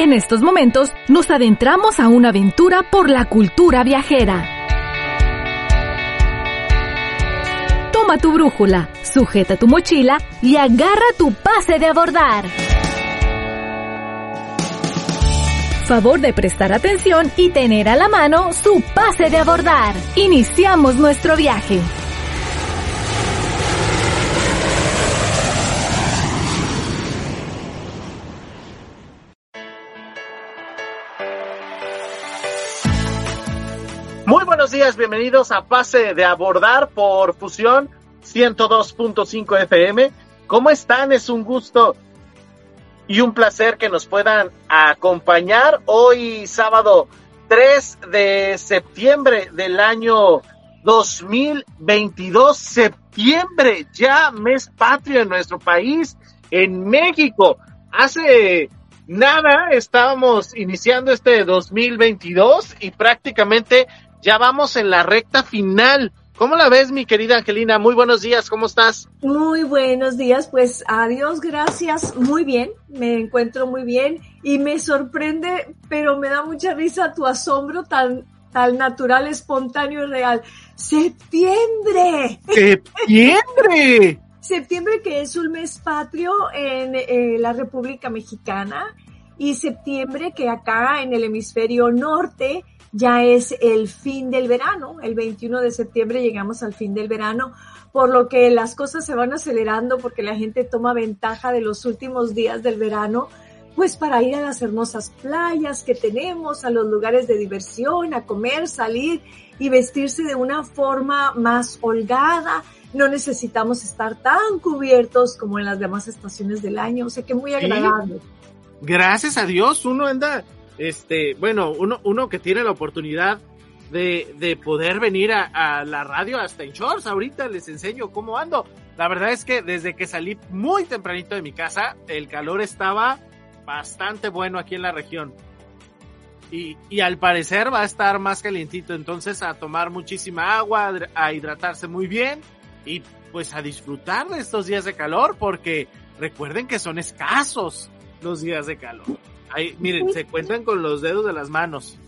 En estos momentos nos adentramos a una aventura por la cultura viajera. Toma tu brújula, sujeta tu mochila y agarra tu pase de abordar. Favor de prestar atención y tener a la mano su pase de abordar. Iniciamos nuestro viaje. Bienvenidos a Pase de Abordar por Fusión 102.5 FM. ¿Cómo están? Es un gusto y un placer que nos puedan acompañar hoy sábado 3 de septiembre del año 2022. Septiembre, ya mes patrio en nuestro país, en México. Hace nada estábamos iniciando este 2022 y prácticamente ya vamos en la recta final. ¿Cómo la ves, mi querida Angelina? Muy buenos días, ¿cómo estás? Muy buenos días, pues adiós, gracias, muy bien, me encuentro muy bien y me sorprende, pero me da mucha risa tu asombro tan, tan natural, espontáneo y real. ¡Septiembre! ¡Septiembre! septiembre que es un mes patrio en eh, la República Mexicana y septiembre que acá en el hemisferio norte ya es el fin del verano, el 21 de septiembre llegamos al fin del verano, por lo que las cosas se van acelerando porque la gente toma ventaja de los últimos días del verano, pues para ir a las hermosas playas que tenemos, a los lugares de diversión, a comer, salir y vestirse de una forma más holgada. No necesitamos estar tan cubiertos como en las demás estaciones del año, o sea que muy agradable. Gracias a Dios, uno anda este, bueno, uno, que tiene la oportunidad de, de poder venir a, a, la radio hasta en shorts. Ahorita les enseño cómo ando. La verdad es que desde que salí muy tempranito de mi casa, el calor estaba bastante bueno aquí en la región. Y, y al parecer va a estar más calientito. Entonces a tomar muchísima agua, a hidratarse muy bien y pues a disfrutar de estos días de calor porque recuerden que son escasos los días de calor. Ahí, miren, se cuentan con los dedos de las manos.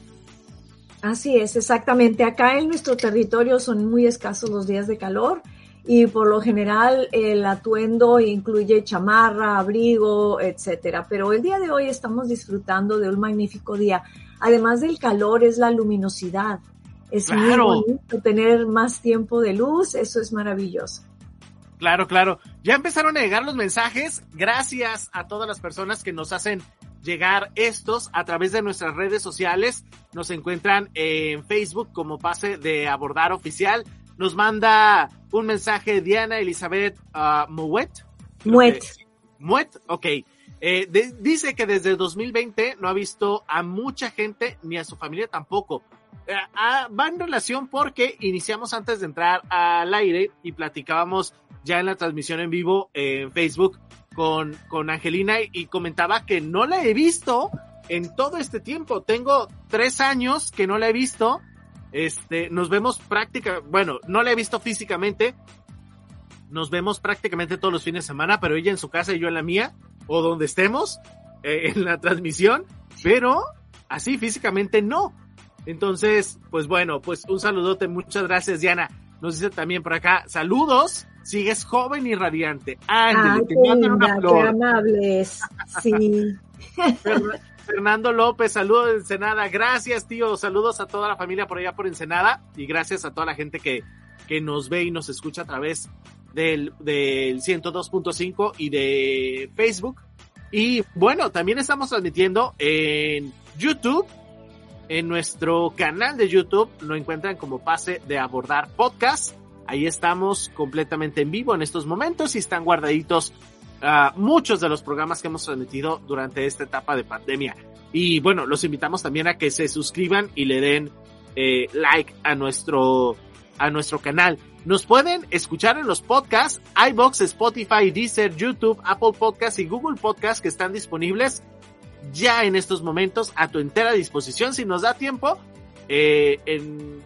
Así es, exactamente. Acá en nuestro territorio son muy escasos los días de calor y por lo general el atuendo incluye chamarra, abrigo, etcétera. Pero el día de hoy estamos disfrutando de un magnífico día. Además del calor es la luminosidad. Es claro. muy bonito tener más tiempo de luz, eso es maravilloso. Claro, claro. Ya empezaron a llegar los mensajes. Gracias a todas las personas que nos hacen llegar estos a través de nuestras redes sociales. Nos encuentran en Facebook como Pase de Abordar Oficial. Nos manda un mensaje Diana Elizabeth uh, Mouet. Muet. Muet, ok. Eh, de, dice que desde 2020 no ha visto a mucha gente ni a su familia tampoco. Eh, ah, va en relación porque iniciamos antes de entrar al aire y platicábamos ya en la transmisión en vivo en Facebook con, con Angelina y comentaba que no la he visto en todo este tiempo. Tengo tres años que no la he visto. Este, nos vemos práctica, bueno, no la he visto físicamente. Nos vemos prácticamente todos los fines de semana, pero ella en su casa y yo en la mía, o donde estemos, eh, en la transmisión, pero así físicamente no. Entonces, pues bueno, pues un saludote, muchas gracias Diana. Nos dice también por acá, saludos sigues joven y radiante. Te mandan una flor. Qué amables, sí. Fernando López, saludos de Ensenada. Gracias, tío. Saludos a toda la familia por allá por Ensenada. Y gracias a toda la gente que, que nos ve y nos escucha a través del, del 102.5 y de Facebook. Y bueno, también estamos transmitiendo en YouTube. En nuestro canal de YouTube lo encuentran como Pase de Abordar Podcast Ahí estamos completamente en vivo en estos momentos y están guardaditos uh, muchos de los programas que hemos transmitido durante esta etapa de pandemia. Y bueno, los invitamos también a que se suscriban y le den eh, like a nuestro, a nuestro canal. Nos pueden escuchar en los podcasts, iBox, Spotify, Deezer, YouTube, Apple Podcasts y Google Podcasts que están disponibles ya en estos momentos a tu entera disposición. Si nos da tiempo, eh,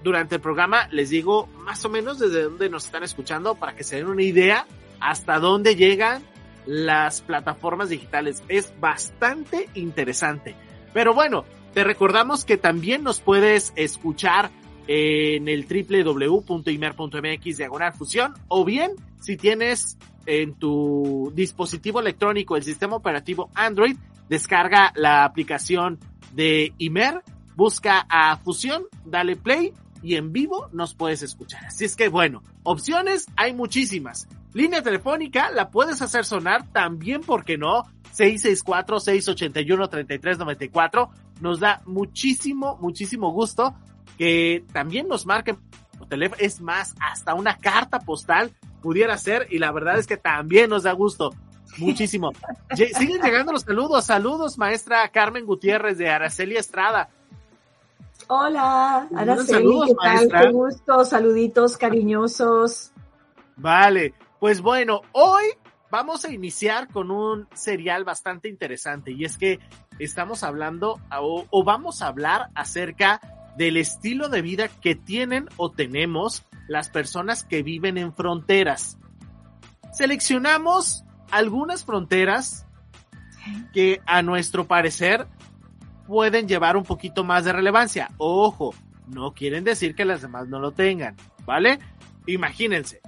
durante el programa les digo más o menos desde dónde nos están escuchando para que se den una idea hasta dónde llegan las plataformas digitales. Es bastante interesante. Pero bueno, te recordamos que también nos puedes escuchar en el www.imer.mx diagonal fusión o bien si tienes en tu dispositivo electrónico el sistema operativo Android, descarga la aplicación de Imer, busca a Fusión, dale play y en vivo nos puedes escuchar. Así es que bueno, opciones hay muchísimas. Línea telefónica la puedes hacer sonar también, porque no? 664-681-3394. Nos da muchísimo, muchísimo gusto que también nos marquen teléfono. Es más, hasta una carta postal pudiera ser y la verdad es que también nos da gusto. Muchísimo. Siguen llegando los saludos. Saludos, maestra Carmen Gutiérrez de Araceli Estrada. Hola, Araceli, ¿qué tal? Qué gusto, saluditos cariñosos. Vale, pues bueno, hoy vamos a iniciar con un serial bastante interesante y es que estamos hablando o, o vamos a hablar acerca del estilo de vida que tienen o tenemos las personas que viven en fronteras. Seleccionamos algunas fronteras que a nuestro parecer pueden llevar un poquito más de relevancia. Ojo, no quieren decir que las demás no lo tengan, ¿vale? Imagínense,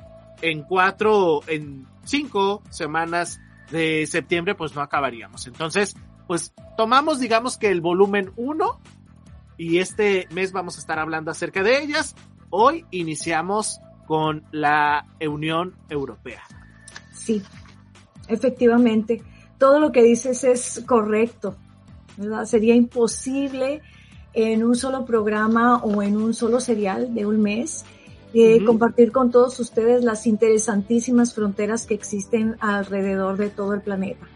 en cuatro, en cinco semanas de septiembre, pues no acabaríamos. Entonces, pues tomamos, digamos que el volumen uno y este mes vamos a estar hablando acerca de ellas. Hoy iniciamos con la Unión Europea. Sí, efectivamente. Todo lo que dices es correcto. ¿Verdad? Sería imposible en un solo programa o en un solo serial de un mes eh, compartir con todos ustedes las interesantísimas fronteras que existen alrededor de todo el planeta.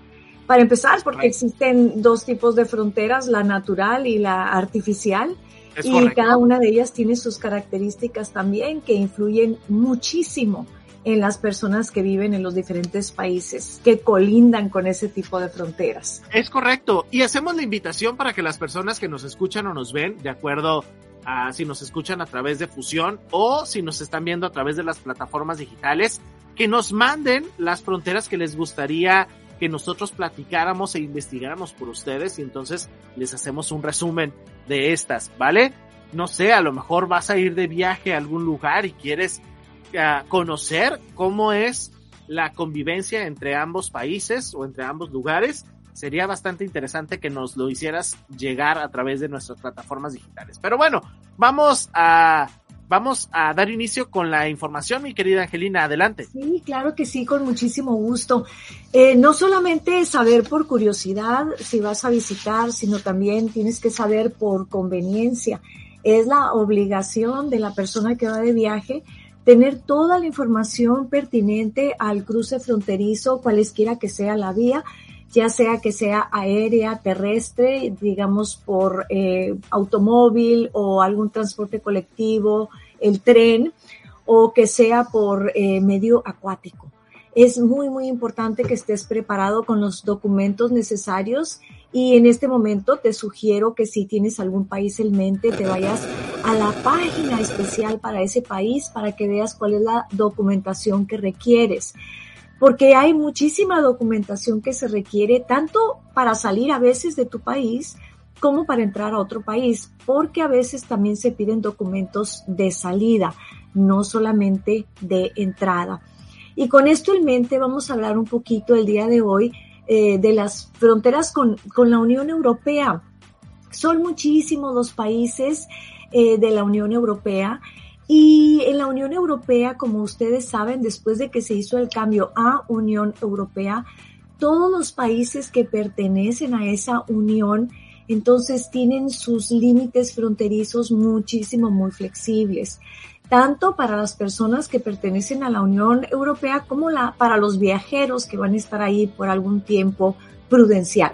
Para empezar, porque existen dos tipos de fronteras, la natural y la artificial, y cada una de ellas tiene sus características también que influyen muchísimo en las personas que viven en los diferentes países que colindan con ese tipo de fronteras. Es correcto. Y hacemos la invitación para que las personas que nos escuchan o nos ven, de acuerdo a si nos escuchan a través de Fusión o si nos están viendo a través de las plataformas digitales, que nos manden las fronteras que les gustaría que nosotros platicáramos e investigáramos por ustedes y entonces les hacemos un resumen de estas, ¿vale? No sé, a lo mejor vas a ir de viaje a algún lugar y quieres conocer cómo es la convivencia entre ambos países o entre ambos lugares. Sería bastante interesante que nos lo hicieras llegar a través de nuestras plataformas digitales. Pero bueno, vamos a vamos a dar inicio con la información, mi querida Angelina, adelante. Sí, claro que sí, con muchísimo gusto. Eh, no solamente saber por curiosidad si vas a visitar, sino también tienes que saber por conveniencia. Es la obligación de la persona que va de viaje tener toda la información pertinente al cruce fronterizo, cualesquiera que sea la vía, ya sea que sea aérea, terrestre, digamos por eh, automóvil o algún transporte colectivo, el tren, o que sea por eh, medio acuático. Es muy, muy importante que estés preparado con los documentos necesarios y en este momento te sugiero que si tienes algún país en mente, te vayas a la página especial para ese país para que veas cuál es la documentación que requieres porque hay muchísima documentación que se requiere tanto para salir a veces de tu país como para entrar a otro país, porque a veces también se piden documentos de salida, no solamente de entrada. Y con esto en mente vamos a hablar un poquito el día de hoy eh, de las fronteras con, con, la Unión Europea. Son muchísimos los países eh, de la Unión Europea y en la Unión Europea, como ustedes saben, después de que se hizo el cambio a Unión Europea, todos los países que pertenecen a esa unión, entonces tienen sus límites fronterizos muchísimo, muy flexibles, tanto para las personas que pertenecen a la Unión Europea como la, para los viajeros que van a estar ahí por algún tiempo prudencial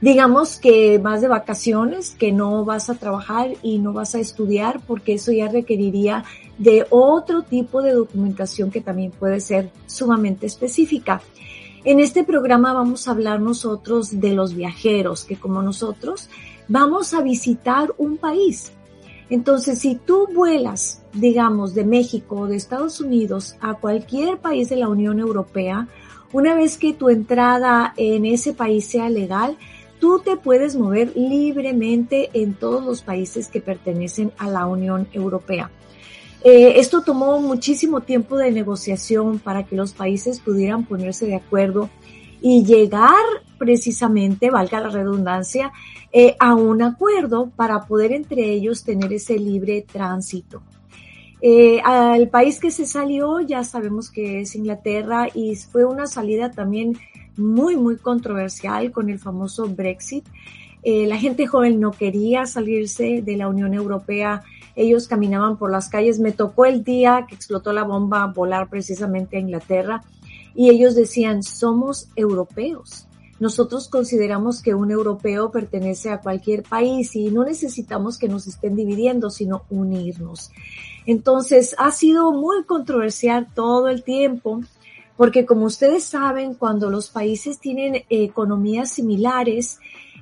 digamos que vas de vacaciones, que no vas a trabajar y no vas a estudiar porque eso ya requeriría de otro tipo de documentación que también puede ser sumamente específica. En este programa vamos a hablar nosotros de los viajeros que como nosotros vamos a visitar un país. Entonces, si tú vuelas, digamos, de México o de Estados Unidos a cualquier país de la Unión Europea, una vez que tu entrada en ese país sea legal, tú te puedes mover libremente en todos los países que pertenecen a la Unión Europea. Eh, esto tomó muchísimo tiempo de negociación para que los países pudieran ponerse de acuerdo y llegar precisamente, valga la redundancia, eh, a un acuerdo para poder entre ellos tener ese libre tránsito. Eh, al país que se salió ya sabemos que es Inglaterra y fue una salida también muy, muy controversial con el famoso Brexit. Eh, la gente joven no quería salirse de la Unión Europea. Ellos caminaban por las calles. Me tocó el día que explotó la bomba volar precisamente a Inglaterra y ellos decían, somos europeos. Nosotros consideramos que un europeo pertenece a cualquier país y no necesitamos que nos estén dividiendo, sino unirnos. Entonces, ha sido muy controversial todo el tiempo porque como ustedes saben, cuando los países tienen economías similares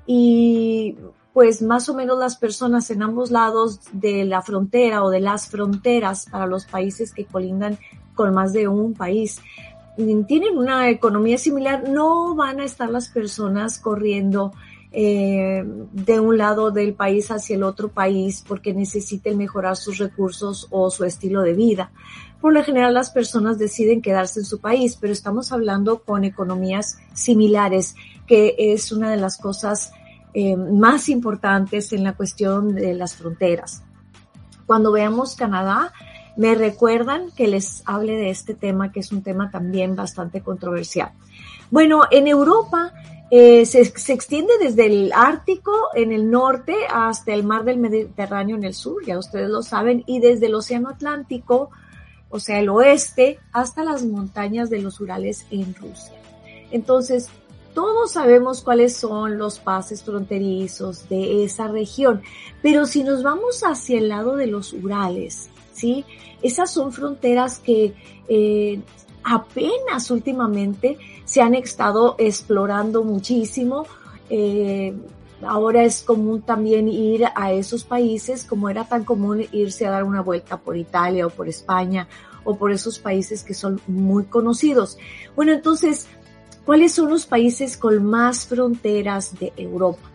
y pues más o menos las personas en ambos lados de la frontera o de las fronteras para los países que colindan con más de un país tienen una economía similar, no van a estar las personas corriendo eh, de un lado del país hacia el otro país porque necesiten mejorar sus recursos o su estilo de vida. Por lo general las personas deciden quedarse en su país, pero estamos hablando con economías similares, que es una de las cosas eh, más importantes en la cuestión de las fronteras. Cuando veamos Canadá, me recuerdan que les hable de este tema, que es un tema también bastante controversial. Bueno, en Europa eh, se, se, extiende desde el Ártico en el norte hasta el mar del Mediterráneo en el sur, ya ustedes lo saben, y desde el Océano Atlántico, o sea, el oeste, hasta las montañas de los Urales en Rusia. Entonces, todos sabemos cuáles son los pases fronterizos de esa región, pero si nos vamos hacia el lado de los Urales, ¿sí? Esas son fronteras que eh, apenas últimamente se han estado explorando muchísimo. Eh, ahora es común también ir a esos países como era tan común irse a dar una vuelta por Italia o por España o por esos países que son muy conocidos. Bueno, entonces, ¿cuáles son los países con más fronteras de Europa?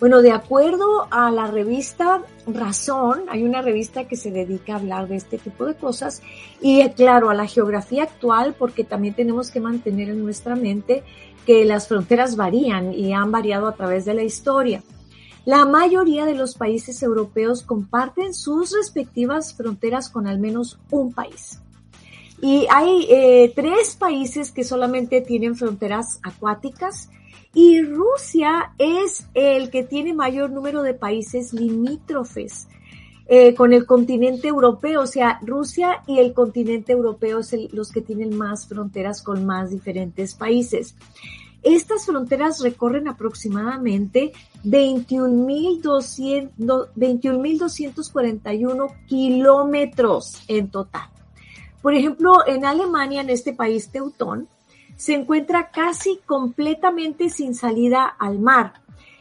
Bueno, de acuerdo a la revista Razón, hay una revista que se dedica a hablar de este tipo de cosas y claro, a la geografía actual, porque también tenemos que mantener en nuestra mente que las fronteras varían y han variado a través de la historia. La mayoría de los países europeos comparten sus respectivas fronteras con al menos un país. Y hay eh, tres países que solamente tienen fronteras acuáticas y Rusia es el que tiene mayor número de países limítrofes eh, con el continente europeo. O sea, Rusia y el continente europeo son los que tienen más fronteras con más diferentes países. Estas fronteras recorren aproximadamente 21.241 kilómetros en total. Por ejemplo, en Alemania, en este país teutón, se encuentra casi completamente sin salida al mar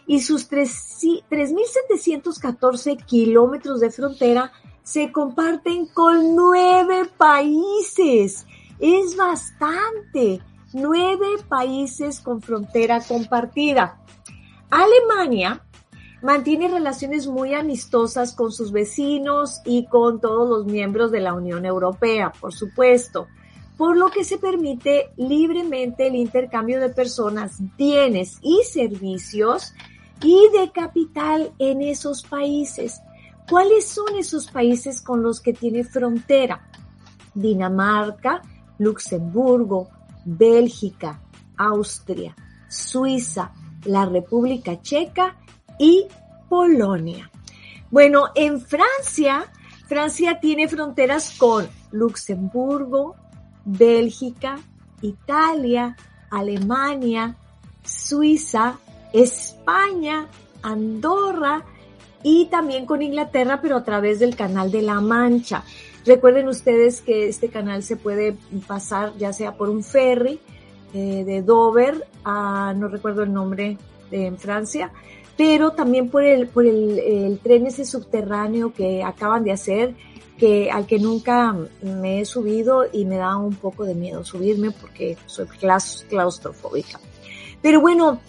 y sus 3.714 kilómetros de frontera se comparten con nueve países. Es bastante. Nueve países con frontera compartida. Alemania mantiene relaciones muy amistosas con sus vecinos y con todos los miembros de la Unión Europea, por supuesto por lo que se permite libremente el intercambio de personas, bienes y servicios y de capital en esos países. ¿Cuáles son esos países con los que tiene frontera? Dinamarca, Luxemburgo, Bélgica, Austria, Suiza, la República Checa y Polonia. Bueno, en Francia, Francia tiene fronteras con Luxemburgo, Bélgica, Italia, Alemania, Suiza, España, Andorra y también con Inglaterra, pero a través del canal de la Mancha. Recuerden ustedes que este canal se puede pasar ya sea por un ferry eh, de Dover a, no recuerdo el nombre en Francia, pero también por el, por el, tren ese subterráneo que acaban de hacer que al que nunca me he subido y me da un poco de miedo subirme porque soy claustrofóbica. Pero bueno,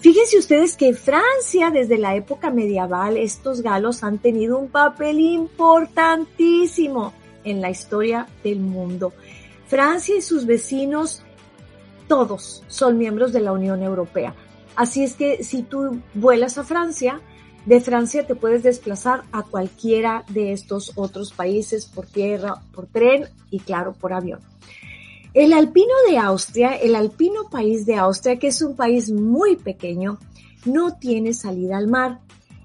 Fíjense ustedes que Francia, desde la época medieval, estos galos han tenido un papel importantísimo en la historia del mundo. Francia y sus vecinos, todos son miembros de la Unión Europea. Así es que si tú vuelas a Francia, de Francia te puedes desplazar a cualquiera de estos otros países por tierra, por tren y claro, por avión. El alpino de Austria, el alpino país de Austria, que es un país muy pequeño, no tiene salida al mar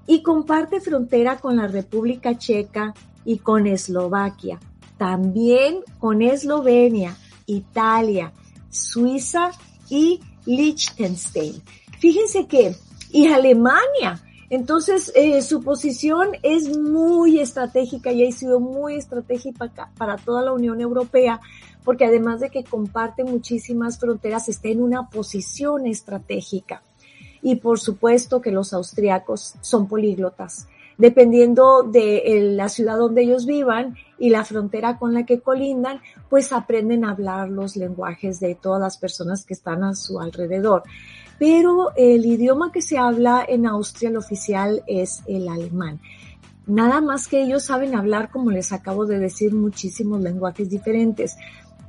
y comparte frontera con la República Checa y con Eslovaquia, también con Eslovenia, Italia, Suiza y Liechtenstein. Fíjense que, y Alemania, entonces, eh, su posición es muy estratégica y ha sido muy estratégica para toda la Unión Europea porque además de que comparte muchísimas fronteras, está en una posición estratégica. Y por supuesto que los austriacos son políglotas. Dependiendo de la ciudad donde ellos vivan y la frontera con la que colindan, pues aprenden a hablar los lenguajes de todas las personas que están a su alrededor. Pero el idioma que se habla en Austria, el oficial, es el alemán. Nada más que ellos saben hablar, como les acabo de decir, muchísimos lenguajes diferentes.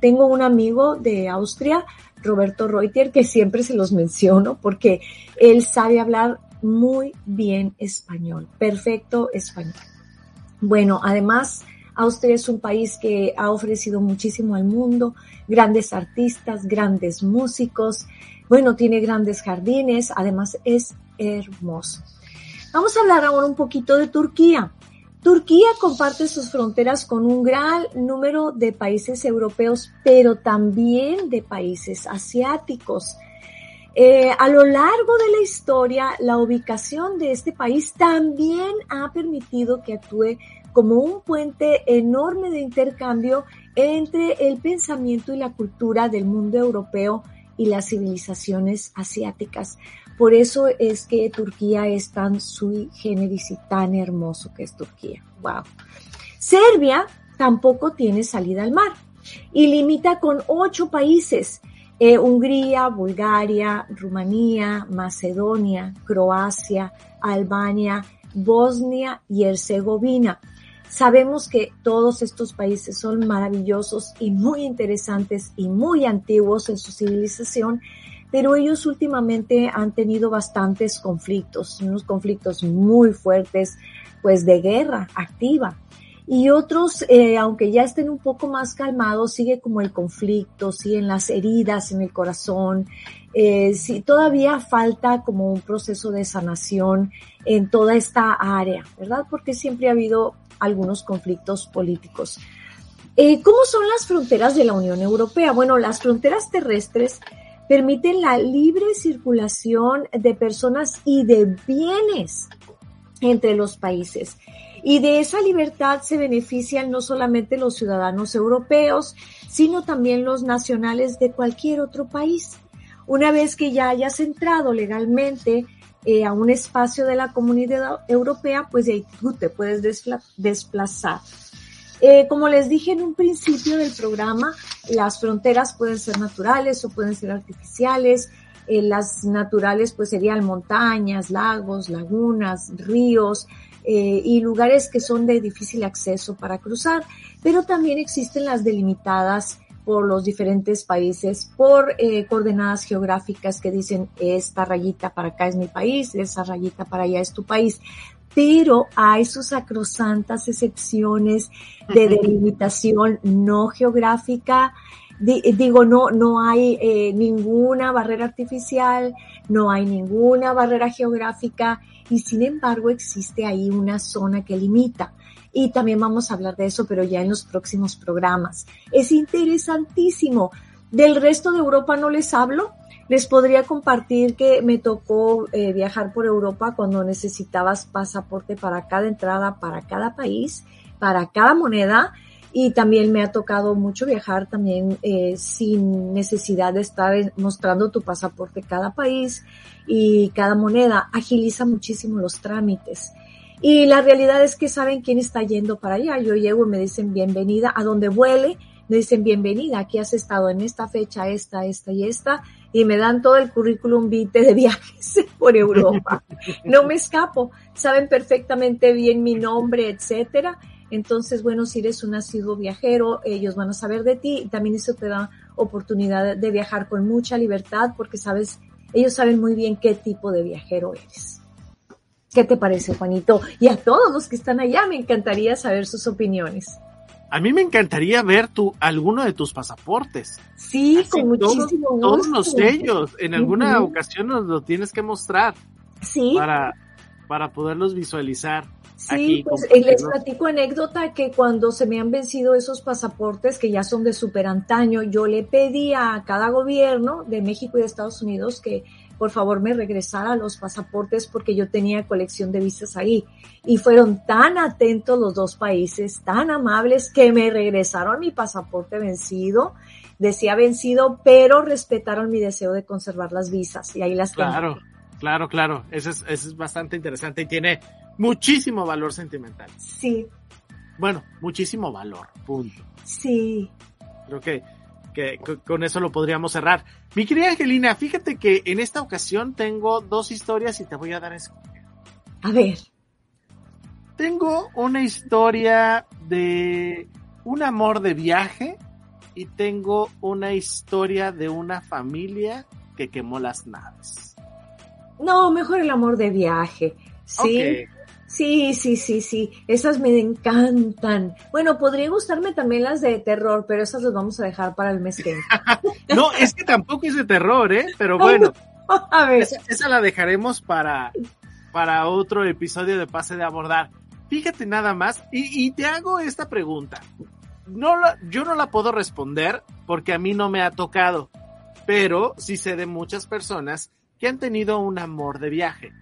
Tengo un amigo de Austria, Roberto Reuter, que siempre se los menciono porque él sabe hablar muy bien español, perfecto español. Bueno, además, Austria es un país que ha ofrecido muchísimo al mundo, grandes artistas, grandes músicos, bueno, tiene grandes jardines, además es hermoso. Vamos a hablar ahora un poquito de Turquía. Turquía comparte sus fronteras con un gran número de países europeos, pero también de países asiáticos. Eh, a lo largo de la historia, la ubicación de este país también ha permitido que actúe como un puente enorme de intercambio entre el pensamiento y la cultura del mundo europeo y las civilizaciones asiáticas. Por eso es que Turquía es tan sui generis y tan hermoso que es Turquía. Wow. Serbia tampoco tiene salida al mar y limita con ocho países. Eh, Hungría, Bulgaria, Rumanía, Macedonia, Croacia, Albania, Bosnia y Herzegovina. Sabemos que todos estos países son maravillosos y muy interesantes y muy antiguos en su civilización pero ellos últimamente han tenido bastantes conflictos, unos conflictos muy fuertes, pues de guerra activa. Y otros, eh, aunque ya estén un poco más calmados, sigue como el conflicto, siguen las heridas en el corazón. Eh, sí, todavía falta como un proceso de sanación en toda esta área, ¿verdad? Porque siempre ha habido algunos conflictos políticos. Eh, ¿Cómo son las fronteras de la Unión Europea? Bueno, las fronteras terrestres permiten la libre circulación de personas y de bienes entre los países. Y de esa libertad se benefician no solamente los ciudadanos europeos, sino también los nacionales de cualquier otro país. Una vez que ya hayas entrado legalmente eh, a un espacio de la comunidad europea, pues de ahí tú te puedes desplazar. Eh, como les dije en un principio del programa, las fronteras pueden ser naturales o pueden ser artificiales. Eh, las naturales pues serían montañas, lagos, lagunas, ríos y lugares que son de difícil acceso para cruzar, pero también existen las delimitadas por los diferentes países, por eh, coordenadas geográficas que dicen esta rayita para acá es mi país, esa rayita para allá es tu país pero hay sus sacrosantas excepciones de delimitación no geográfica. digo, no, no hay eh, ninguna barrera artificial, no hay ninguna barrera geográfica y sin embargo existe ahí una zona que limita. Y también vamos a hablar de eso, pero ya en los próximos programas. Es interesantísimo. Del resto de Europa no les hablo, les podría compartir que me tocó eh, viajar por Europa cuando necesitabas pasaporte para cada entrada, para cada país, para cada moneda. Y también me ha tocado mucho viajar también eh, sin necesidad de estar mostrando tu pasaporte cada país y cada moneda. Agiliza muchísimo los trámites. Y la realidad es que saben quién está yendo para allá. Yo llego y me dicen bienvenida a donde vuele. Me dicen bienvenida, aquí has estado en esta fecha, esta, esta y esta y me dan todo el currículum vitae de viajes por Europa. No me escapo, saben perfectamente bien mi nombre, etcétera. Entonces, bueno, si eres un asiduo viajero, ellos van a saber de ti y también eso te da oportunidad de viajar con mucha libertad porque sabes, ellos saben muy bien qué tipo de viajero eres. ¿Qué te parece, Juanito? Y a todos los que están allá me encantaría saber sus opiniones. A mí me encantaría ver tu, alguno de tus pasaportes. Sí, con muchísimo gusto. Todos los sellos. En alguna ocasión nos lo tienes que mostrar. Sí. Para, para poderlos visualizar. Sí, pues eh, les platico anécdota que cuando se me han vencido esos pasaportes que ya son de super antaño, yo le pedí a cada gobierno de México y de Estados Unidos que por favor me regresara los pasaportes porque yo tenía colección de visas ahí. Y fueron tan atentos los dos países, tan amables, que me regresaron mi pasaporte vencido. Decía vencido, pero respetaron mi deseo de conservar las visas y ahí las Claro, claro, claro. Eso es, eso es bastante interesante y tiene muchísimo valor sentimental. Sí. Bueno, muchísimo valor, punto. Sí. Creo que, que, con eso lo podríamos cerrar. Mi querida Angelina, fíjate que en esta ocasión tengo dos historias y te voy a dar a A ver. Tengo una historia de un amor de viaje y tengo una historia de una familia que quemó las naves. No, mejor el amor de viaje. Sí. Sí, sí, sí, sí, esas me encantan. Bueno, podría gustarme también las de terror, pero esas las vamos a dejar para el mes que No, es que tampoco es de terror, ¿eh? Pero bueno, a ver. Esa, la dejaremos para, para otro episodio de Pase de Abordar. Fíjate nada más, y, y te hago esta pregunta. No la, yo no la puedo responder porque a mí no me ha tocado, pero sí sé de muchas personas que han tenido un amor de viaje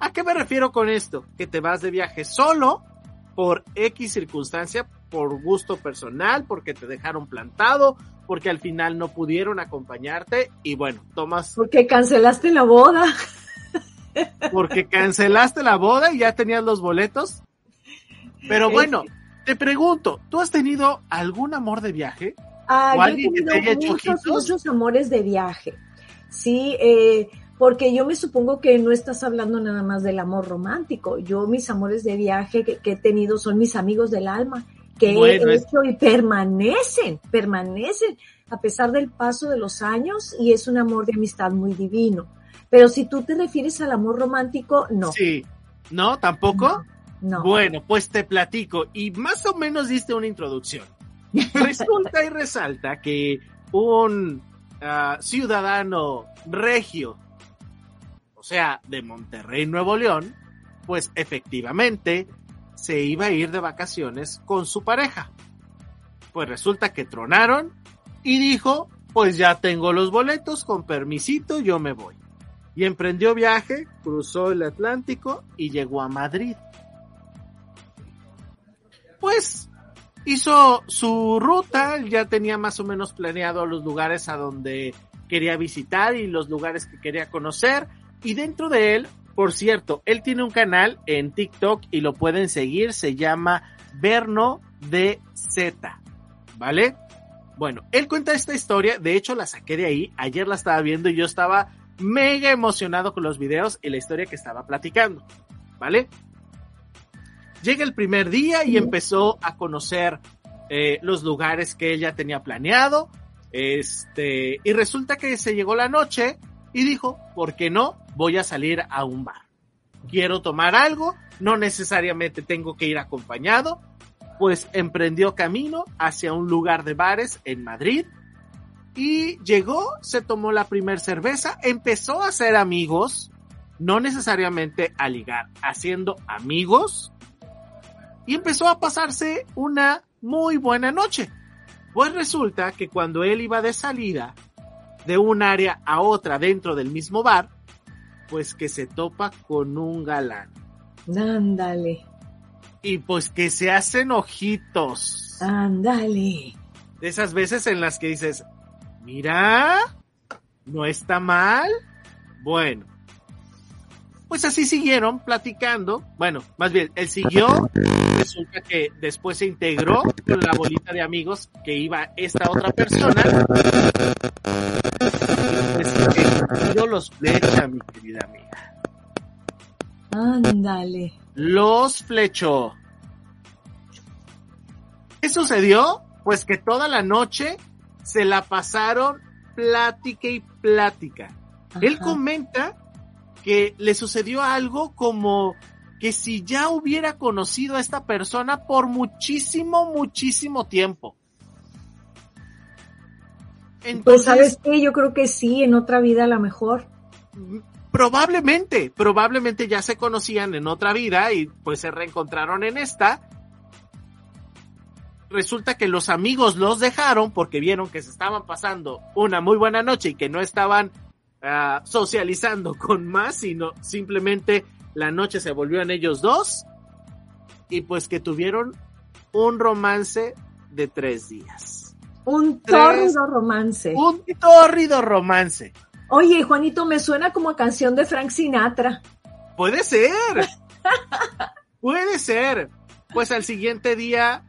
¿A qué me refiero con esto? Que te vas de viaje solo por X circunstancia, por gusto personal, porque te dejaron plantado, porque al final no pudieron acompañarte y bueno, tomas... Porque cancelaste la boda. Porque cancelaste la boda y ya tenías los boletos. Pero bueno, te pregunto, ¿tú has tenido algún amor de viaje? Ah, ¿O alguien que te haya hecho muchos, muchos amores de viaje. Sí, eh, porque yo me supongo que no estás hablando nada más del amor romántico. Yo mis amores de viaje que, he tenido son mis amigos del alma, que he hecho y permanecen, permanecen a pesar del paso de los años y es un amor de amistad muy divino. Pero si tú te refieres al amor romántico, no. Sí, ¿no? ¿Tampoco? No. Bueno, pues te platico y más o menos diste una introducción. Resulta y resalta que un ah, ciudadano regio sea, de Monterrey, Nuevo León, pues efectivamente se iba a ir de vacaciones con su pareja. Pues resulta que tronaron y dijo, pues ya tengo los boletos, con permisito yo me voy. Y emprendió viaje, cruzó el Atlántico y llegó a Madrid. Pues hizo su ruta, ya tenía más o menos planeado los lugares a donde quería visitar y los lugares que quería conocer y dentro de él, por cierto, él tiene un canal en TikTok y lo pueden seguir, se llama Verno de Z, ¿vale? Bueno, él cuenta esta historia, de hecho la saqué de ahí, ayer la estaba viendo y yo estaba mega emocionado con los videos y la historia que estaba platicando, ¿vale? Llega el primer día y empezó a conocer eh, los lugares que él ya tenía planeado, este, y resulta que se llegó la noche y dijo, ¿por qué no? Voy a salir a un bar. Quiero tomar algo, no necesariamente tengo que ir acompañado, pues emprendió camino hacia un lugar de bares en Madrid y llegó, se tomó la primer cerveza, empezó a hacer amigos, no necesariamente a ligar, haciendo amigos y empezó a pasarse una muy buena noche. Pues resulta que cuando él iba de salida, de un área a otra dentro del mismo bar, pues que se topa con un galán. Ándale. Y pues que se hacen ojitos. Ándale. De esas veces en las que dices, mira, no está mal. Bueno, pues así siguieron platicando. Bueno, más bien, él siguió. Resulta que después se integró con la bolita de amigos que iba esta otra persona. Tiro los flecha, mi querida amiga. Ándale. Los flechó. ¿Qué sucedió? Pues que toda la noche se la pasaron plática y plática. Él comenta que le sucedió algo como que si ya hubiera conocido a esta persona por muchísimo, muchísimo tiempo. Pues, Entonces, pues sabes qué, yo creo que sí, en otra vida a lo mejor. Probablemente, probablemente ya se conocían en otra vida y pues se reencontraron en esta. Resulta que los amigos los dejaron porque vieron que se estaban pasando una muy buena noche y que no estaban uh, socializando con más, sino simplemente la noche se volvió en ellos dos y pues que tuvieron un romance de tres días. Un tórrido romance. Un tórrido romance. Oye, Juanito, me suena como a canción de Frank Sinatra. Puede ser. Puede ser. Pues al siguiente día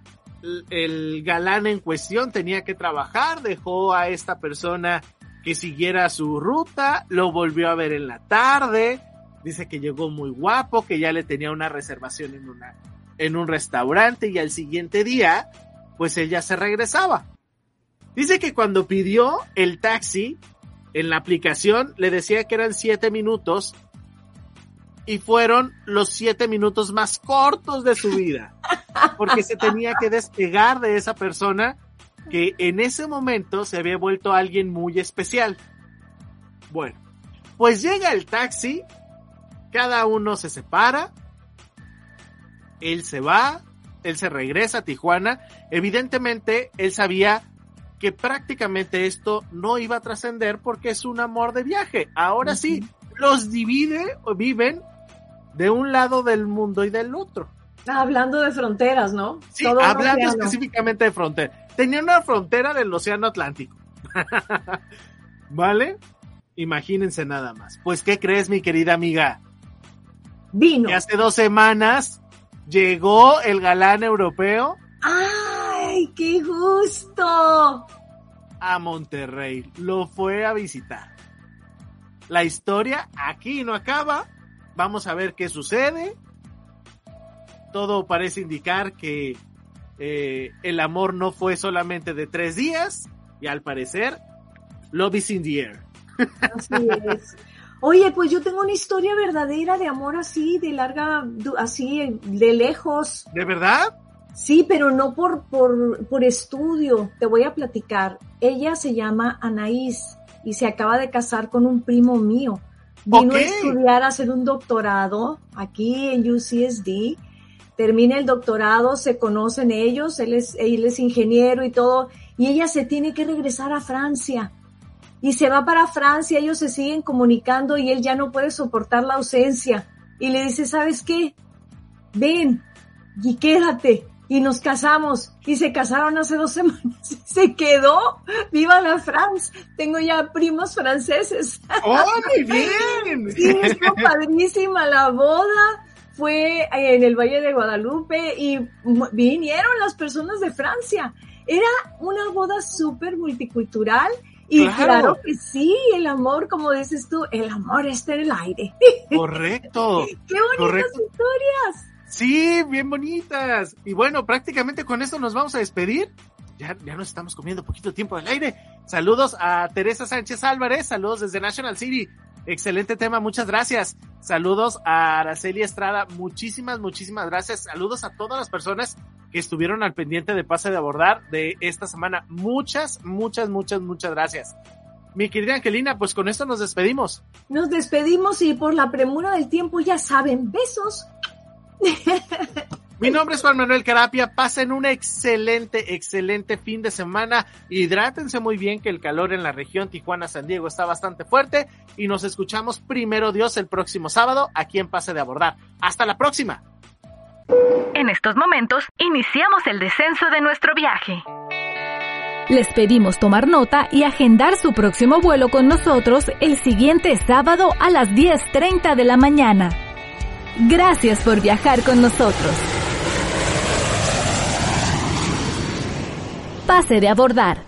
el galán en cuestión tenía que trabajar, dejó a esta persona que siguiera su ruta, lo volvió a ver en la tarde, Dice que llegó muy guapo, que ya le tenía una reservación en una, en un restaurante y al siguiente día, pues ella se regresaba. Dice que cuando pidió el taxi en la aplicación le decía que eran siete minutos y fueron los siete minutos más cortos de su vida. Porque se tenía que despegar de esa persona que en ese momento se había vuelto alguien muy especial. Bueno, pues llega el taxi cada uno se separa, él se va, él se regresa a Tijuana, evidentemente él sabía que prácticamente esto no iba a trascender porque es un amor de viaje. Ahora sí, los divide o viven de un lado del mundo y del otro. Hablando de fronteras, ¿no? Sí, hablando específicamente de frontera. Tenía una frontera del Océano Atlántico. ¿Vale? Imagínense nada más. Pues, ¿qué crees, mi querida amiga? Vino. Y hace dos semanas llegó el galán europeo. ¡Ay, qué justo! A Monterrey. Lo fue a visitar. La historia aquí no acaba. Vamos a ver qué sucede. Todo parece indicar que eh, el amor no fue solamente de tres días. Y al parecer, love is in the air. Así es. Oye, pues yo tengo una historia verdadera de amor así, de larga, así, de lejos. ¿De verdad? Sí, pero no por, por, por estudio. Te voy a platicar. Ella se llama Anaís y se acaba de casar con un primo mío. Vino a estudiar, a hacer un doctorado aquí en UCSD. Termina el doctorado, se conocen ellos, él es, él es ingeniero y todo, y ella se tiene que regresar a Francia y se va para Francia, ellos se siguen comunicando y él ya no puede soportar la ausencia. Y le dice, ¿sabes qué? Ven y quédate. Y nos casamos y se casaron hace dos semanas. Se quedó. ¡Viva la France! Tengo ya primos franceses. ¡Oh, muy bien! Sí, estuvo padrísima la boda. Fue en el Valle de Guadalupe y vinieron las personas de Francia. Era una boda súper multicultural y claro. que sí, el amor, como dices tú, el amor está en el aire. Correcto. Qué bonitas historias. Sí, bien bonitas. Y bueno, prácticamente con esto nos vamos a despedir. Ya, ya nos estamos comiendo poquito tiempo del aire. Saludos a Teresa Sánchez Álvarez, saludos desde National City. Excelente tema, muchas gracias. Saludos a Araceli Estrada, muchísimas, muchísimas gracias. Saludos a todas las personas que estuvieron al pendiente de pase de abordar de esta semana. Muchas, muchas, muchas, muchas gracias. Mi querida Angelina, pues con esto nos despedimos. Nos despedimos y por la premura del tiempo ya saben, besos. Mi nombre es Juan Manuel Carapia. Pasen un excelente, excelente fin de semana. Hidrátense muy bien que el calor en la región Tijuana-San Diego está bastante fuerte. Y nos escuchamos primero Dios el próximo sábado aquí en Pase de Abordar. Hasta la próxima. En estos momentos iniciamos el descenso de nuestro viaje. Les pedimos tomar nota y agendar su próximo vuelo con nosotros el siguiente sábado a las 10.30 de la mañana. Gracias por viajar con nosotros. Pase de abordar.